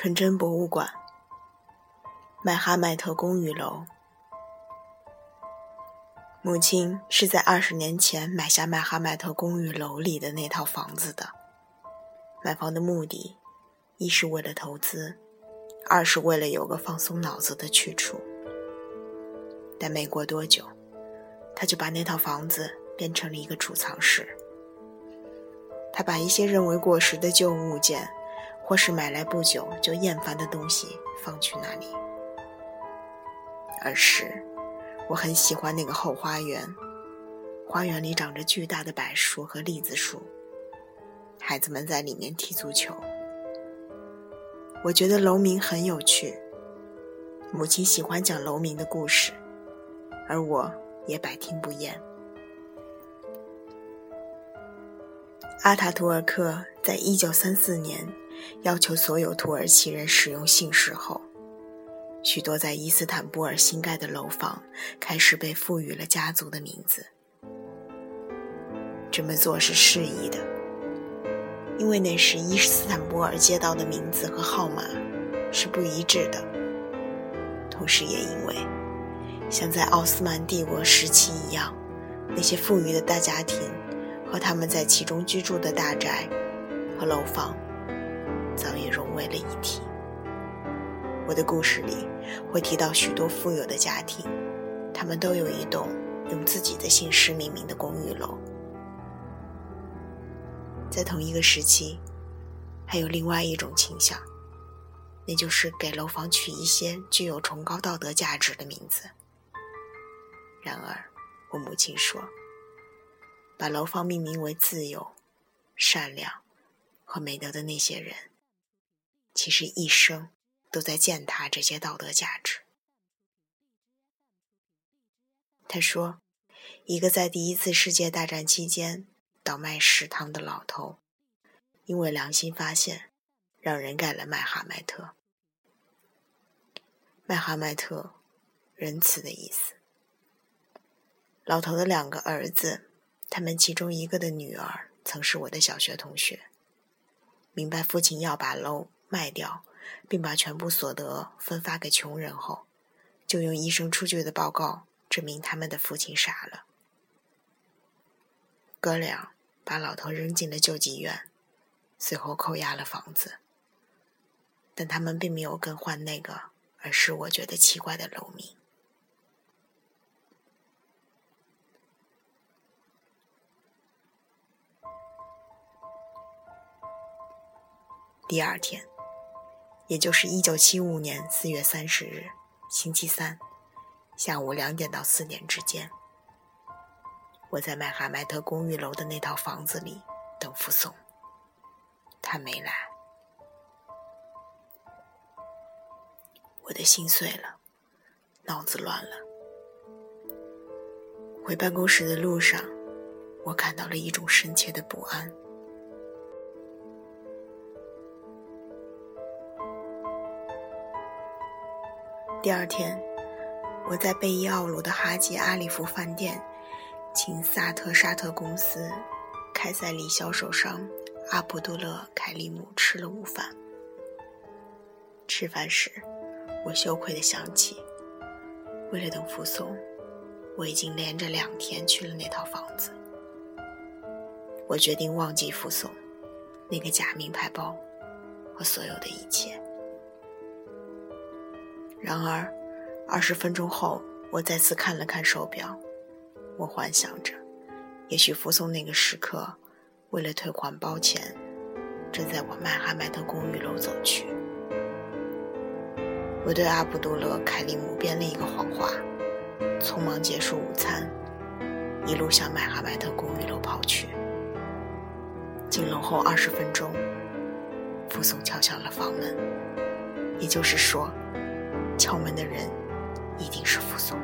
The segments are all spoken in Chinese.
纯真博物馆，麦哈迈特公寓楼。母亲是在二十年前买下麦哈迈特公寓楼里的那套房子的。买房的目的，一是为了投资，二是为了有个放松脑子的去处。但没过多久，他就把那套房子变成了一个储藏室。他把一些认为过时的旧物件。或是买来不久就厌烦的东西放去那里。而是，我很喜欢那个后花园，花园里长着巨大的柏树和栗子树，孩子们在里面踢足球。我觉得楼民很有趣，母亲喜欢讲楼民的故事，而我也百听不厌。阿塔图尔克在一九三四年。要求所有土耳其人使用姓氏后，许多在伊斯坦布尔新盖的楼房开始被赋予了家族的名字。这么做是适宜的，因为那时伊斯坦布尔街道的名字和号码是不一致的，同时也因为，像在奥斯曼帝国时期一样，那些富裕的大家庭和他们在其中居住的大宅和楼房。早已融为了一体。我的故事里会提到许多富有的家庭，他们都有一栋用自己的姓氏命名的公寓楼。在同一个时期，还有另外一种倾向，那就是给楼房取一些具有崇高道德价值的名字。然而，我母亲说，把楼房命名为自由、善良和美德的那些人。其实一生都在践踏这些道德价值。他说：“一个在第一次世界大战期间倒卖食堂的老头，因为良心发现，让人盖了麦哈迈特。麦哈迈特，仁慈的意思。老头的两个儿子，他们其中一个的女儿曾是我的小学同学。明白父亲要把楼。”卖掉，并把全部所得分发给穷人后，就用医生出具的报告证明他们的父亲傻了。哥俩把老头扔进了救济院，随后扣押了房子。但他们并没有更换那个，而是我觉得奇怪的楼名。第二天。也就是一九七五年四月三十日，星期三，下午两点到四点之间，我在麦哈迈特公寓楼的那套房子里等福松。他没来，我的心碎了，脑子乱了。回办公室的路上，我感到了一种深切的不安。第二天，我在贝伊奥鲁的哈吉阿里夫饭店，请萨特沙特公司开塞里销售商阿卜杜勒凯利姆吃了午饭。吃饭时，我羞愧地想起，为了等附送，我已经连着两天去了那套房子。我决定忘记附送那个假名牌包和所有的一切。然而，二十分钟后，我再次看了看手表。我幻想着，也许服送那个时刻，为了退还包钱，正在往曼哈迈特公寓楼走去。我对阿卜杜勒·凯利姆编了一个谎话，匆忙结束午餐，一路向麦哈迈特公寓楼跑去。进楼后二十分钟，服送敲响了房门，也就是说。敲门的人一定是傅松。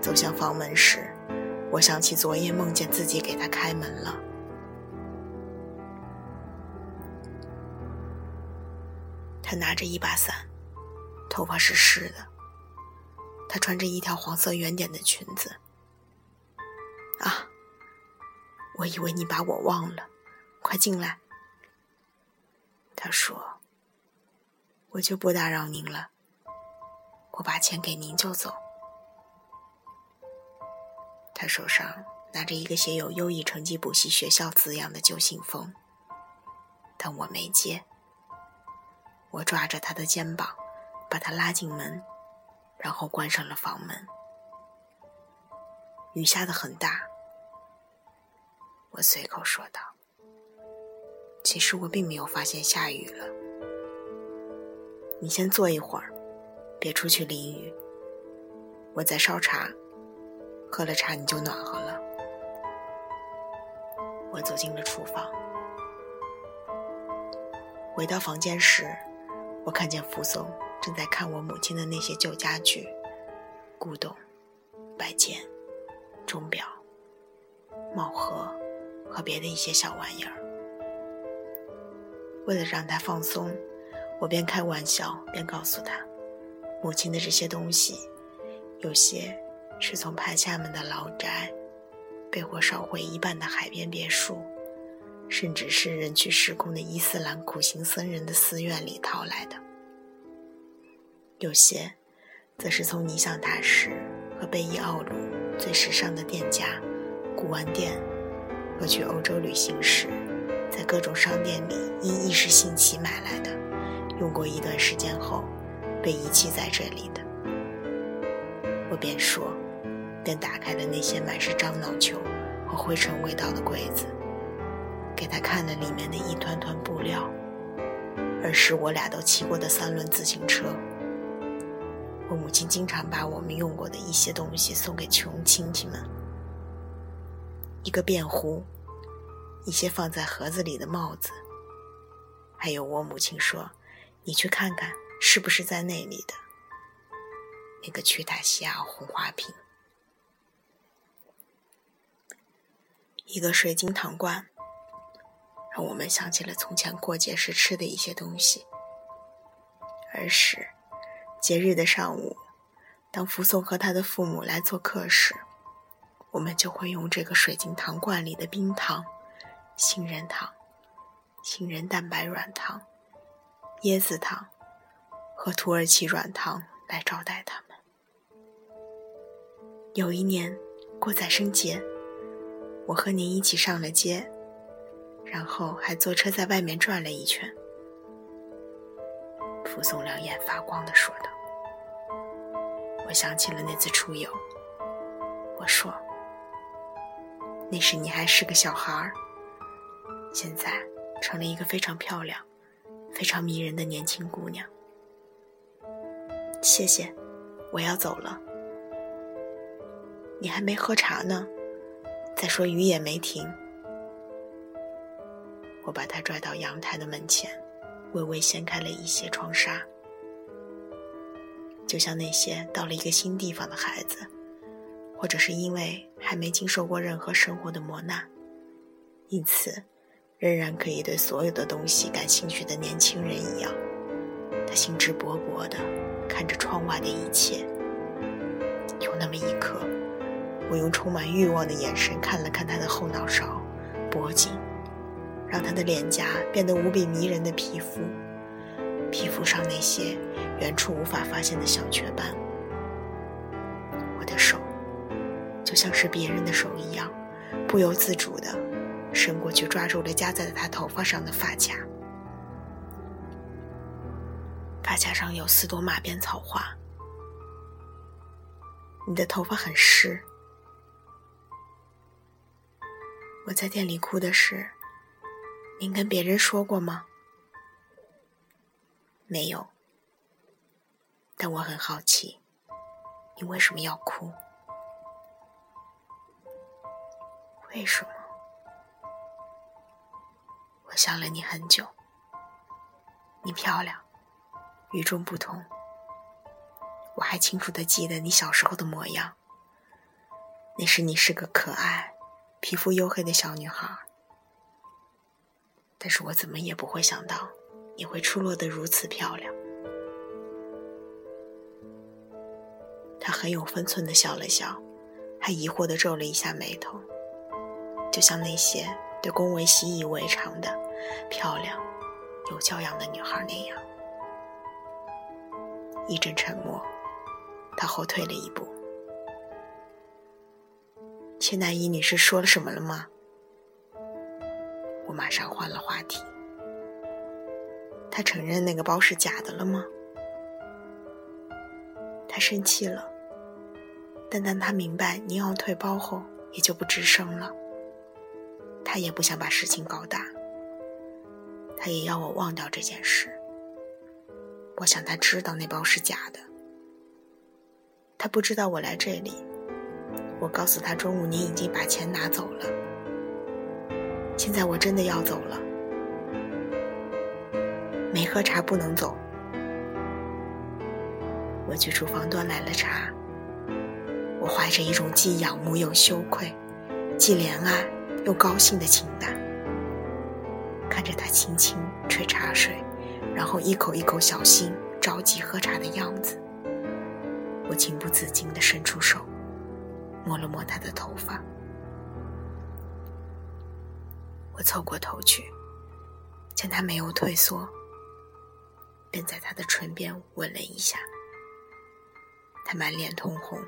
走向房门时，我想起昨夜梦见自己给他开门了。他拿着一把伞，头发是湿的。他穿着一条黄色圆点的裙子。啊！我以为你把我忘了，快进来。他说：“我就不打扰您了，我把钱给您就走。”他手上拿着一个写有“优异成绩补习学校”字样的旧信封，但我没接。我抓着他的肩膀，把他拉进门，然后关上了房门。雨下的很大，我随口说道：“其实我并没有发现下雨了。你先坐一会儿，别出去淋雨。我在烧茶。”喝了茶你就暖和了。我走进了厨房，回到房间时，我看见福松正在看我母亲的那些旧家具、古董、摆件、钟表、帽盒和别的一些小玩意儿。为了让他放松，我边开玩笑边告诉他，母亲的这些东西有些。是从派下们的老宅、被火烧毁一半的海边别墅，甚至是人去时空的伊斯兰苦行僧人的寺院里淘来的；有些，则是从尼桑塔什和贝伊奥鲁最时尚的店家、古玩店，和去欧洲旅行时，在各种商店里因一时兴起买来的，用过一段时间后，被遗弃在这里的。我便说。便打开了那些满是樟脑球和灰尘味道的柜子，给他看了里面的一团团布料，而是我俩都骑过的三轮自行车。我母亲经常把我们用过的一些东西送给穷亲戚们：一个便壶，一些放在盒子里的帽子，还有我母亲说：“你去看看，是不是在那里的那个曲塔西亚红花瓶。”一个水晶糖罐，让我们想起了从前过节时吃的一些东西。儿时，节日的上午，当福松和他的父母来做客时，我们就会用这个水晶糖罐里的冰糖、杏仁糖、杏仁蛋白软糖、椰子糖和土耳其软糖来招待他们。有一年过宰生节。我和您一起上了街，然后还坐车在外面转了一圈。傅松两眼发光的说道：“我想起了那次出游。”我说：“那时你还是个小孩儿，现在成了一个非常漂亮、非常迷人的年轻姑娘。”谢谢，我要走了。你还没喝茶呢。再说雨也没停，我把他拽到阳台的门前，微微掀开了一些窗纱，就像那些到了一个新地方的孩子，或者是因为还没经受过任何生活的磨难，因此仍然可以对所有的东西感兴趣的年轻人一样，他兴致勃勃地看着窗外的一切。有那么一刻。我用充满欲望的眼神看了看他的后脑勺、脖颈，让他的脸颊变得无比迷人的皮肤，皮肤上那些远处无法发现的小雀斑。我的手就像是别人的手一样，不由自主地伸过去抓住了夹在他头发上的发卡，发卡上有四朵马鞭草花。你的头发很湿。我在店里哭的事，您跟别人说过吗？没有。但我很好奇，你为什么要哭？为什么？想了你很久。你漂亮，与众不同。我还清楚的记得你小时候的模样。那时你是个可爱。皮肤黝黑的小女孩，但是我怎么也不会想到你会出落得如此漂亮。他很有分寸的笑了笑，还疑惑的皱了一下眉头，就像那些对恭维习以为常的漂亮、有教养的女孩那样。一阵沉默，他后退了一步。千奈伊女士说了什么了吗？我马上换了话题。他承认那个包是假的了吗？他生气了，但当他明白您要退包后，也就不吱声了。他也不想把事情搞大，他也要我忘掉这件事。我想他知道那包是假的，他不知道我来这里。我告诉他中午您已经把钱拿走了，现在我真的要走了。没喝茶不能走。我去厨房端来了茶。我怀着一种既仰慕又羞愧、既怜爱又高兴的情感，着他轻轻吹茶水，然后一口一口小心、着急喝茶的样子，我情不自禁地伸出手，摸了摸他的头发。我凑过头去，见他没有退缩。便在他的唇边吻了一下，他满脸通红，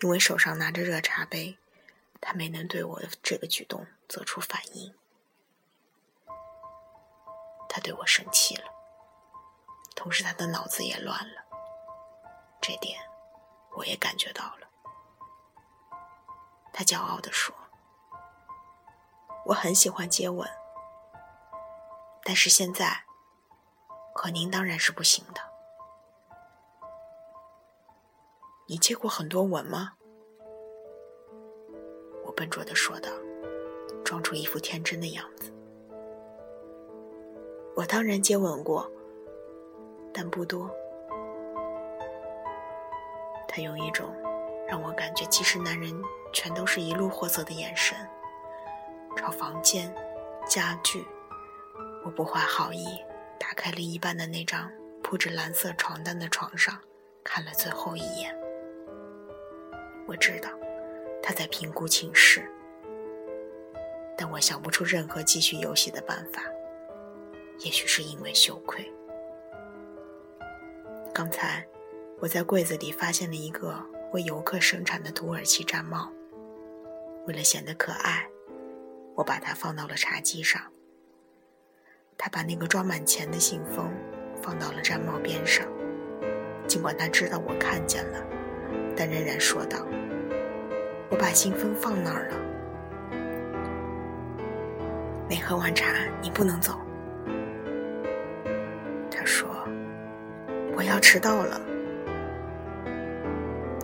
因为手上拿着热茶杯，他没能对我的这个举动做出反应。他对我生气了，同时他的脑子也乱了，这点我也感觉到了。他骄傲地说：“我很喜欢接吻，但是现在。”可您当然是不行的。你接过很多吻吗？我笨拙的说道，装出一副天真的样子。我当然接吻过，但不多。他用一种让我感觉其实男人全都是一路货色的眼神，朝房间、家具，我不怀好意。打开了一半的那张铺着蓝色床单的床上，看了最后一眼。我知道他在评估情势，但我想不出任何继续游戏的办法。也许是因为羞愧。刚才我在柜子里发现了一个为游客生产的土耳其毡帽，为了显得可爱，我把它放到了茶几上。他把那个装满钱的信封放到了毡帽边上，尽管他知道我看见了，但仍然说道：“我把信封放那儿了。没喝完茶，你不能走。”要迟到了。”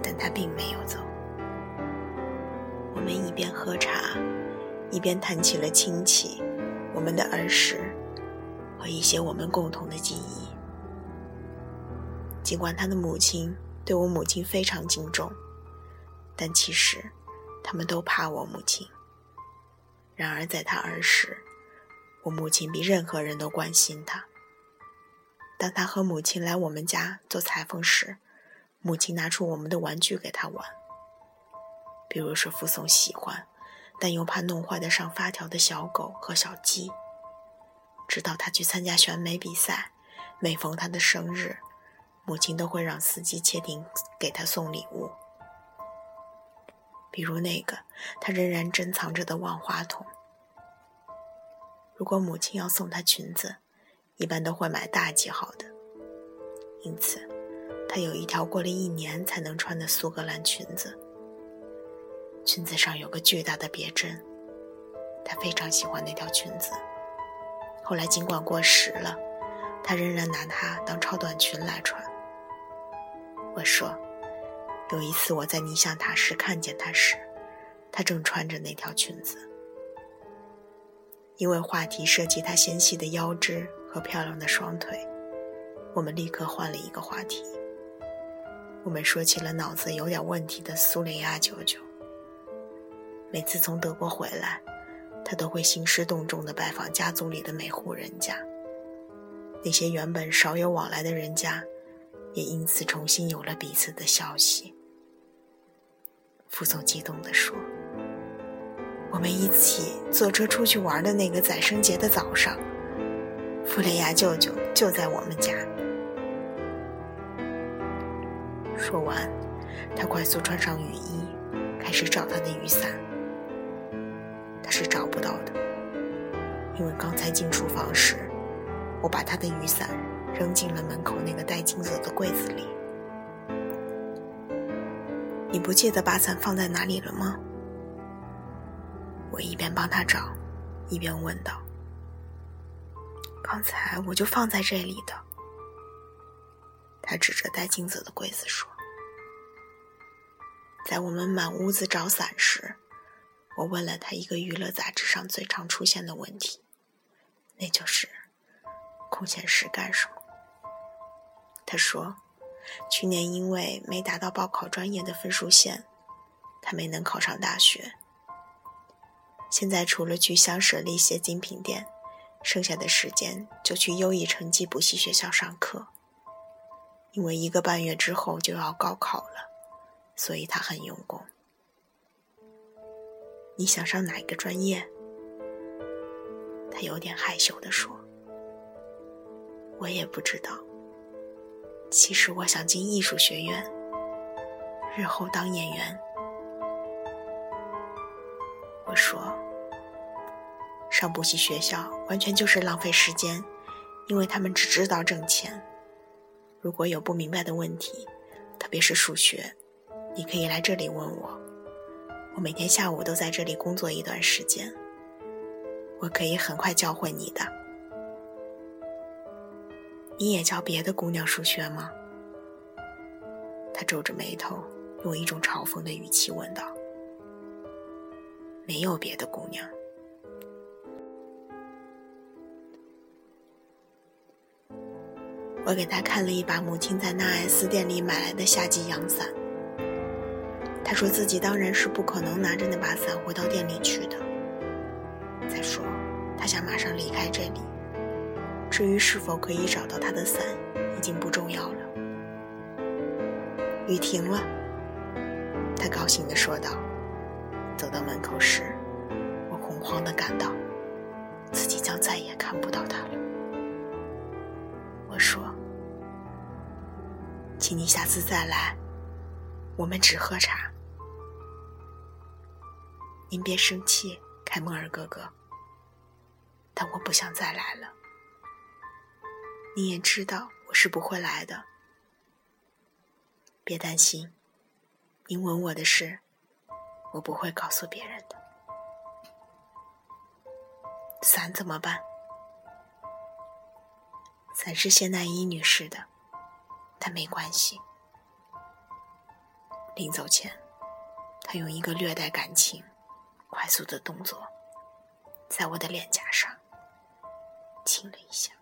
但他并没有走。我们一边喝茶，一边谈起了亲戚，我们的儿时。和一些我们共同的记忆。尽管他的母亲对我母亲非常敬重，但其实他们都怕我母亲。然而在他儿时，我母亲比任何人都关心他。当他和母亲来我们家做裁缝时，母亲拿出我们的玩具给他玩，比如说附送喜欢但又怕弄坏的上发条的小狗和小鸡。直到他去参加选美比赛，每逢他的生日，母亲都会让司机切定给他送礼物，比如那个他仍然珍藏着的万花筒。如果母亲要送他裙子，一般都会买大几号的，因此她有一条过了一年才能穿的苏格兰裙子，裙子上有个巨大的别针，她非常喜欢那条裙子。后来，尽管过时了，她仍然拿它当超短裙来穿。我说，有一次我在尼象塔时看见她时，她正穿着那条裙子。因为话题涉及她纤细的腰肢和漂亮的双腿，我们立刻换了一个话题。我们说起了脑子有点问题的苏雷亚舅舅。每次从德国回来。他都会兴师动众地拜访家族里的每户人家，那些原本少有往来的人家，也因此重新有了彼此的消息。傅总激动地说：“我们一起坐车出去玩的那个宰生节的早上，弗雷亚舅舅就在我们家。说完，他快速穿上雨衣，开始找他的雨伞。他是找不到的，因为刚才进厨房时，我把他的雨伞扔进了门口那个带金子的柜子里。你不记得把伞放在哪里了吗？我一边帮他找，一边问道：“刚才我就放在这里的。”他指着带镜子的柜子说：“在我们满屋子找伞时，我问了他一个娱乐杂志上最常出现的问题，那就是空闲时干什么。”他说。去年因为没达到报考专业的分数线，他没能考上大学。现在除了去香舍利些精品店，剩下的时间就去优异成绩补习学校上课。因为一个半月之后就要高考了，所以他很用功。你想上哪一个专业？他有点害羞地说：“我也不知道。”其实我想进艺术学院，日后当演员。我说，上补习学校完全就是浪费时间，因为他们只知道挣钱。如果有不明白的问题，特别是数学，你可以来这里问我。我每天下午都在这里工作一段时间，我可以很快教会你的。你也教别的姑娘数学吗？他皱着眉头，用一种嘲讽的语气问道：“没有别的姑娘。”我给他看了一把母亲在那 S 店里买来的夏季阳伞。他说自己当然是不可能拿着那把伞回到店里去的。再说，他想马上离开这里。至于是否可以找到他的伞，已经不重要了。雨停了，他高兴地说道。走到门口时，我恐慌地感到自己将再也看不到他了。我说：“请你下次再来，我们只喝茶。您别生气，凯莫尔哥哥，但我不想再来了。”你也知道我是不会来的，别担心。您吻我的事，我不会告诉别人的。伞怎么办？伞是谢奈伊女士的，但没关系。临走前，他用一个略带感情、快速的动作，在我的脸颊上亲了一下。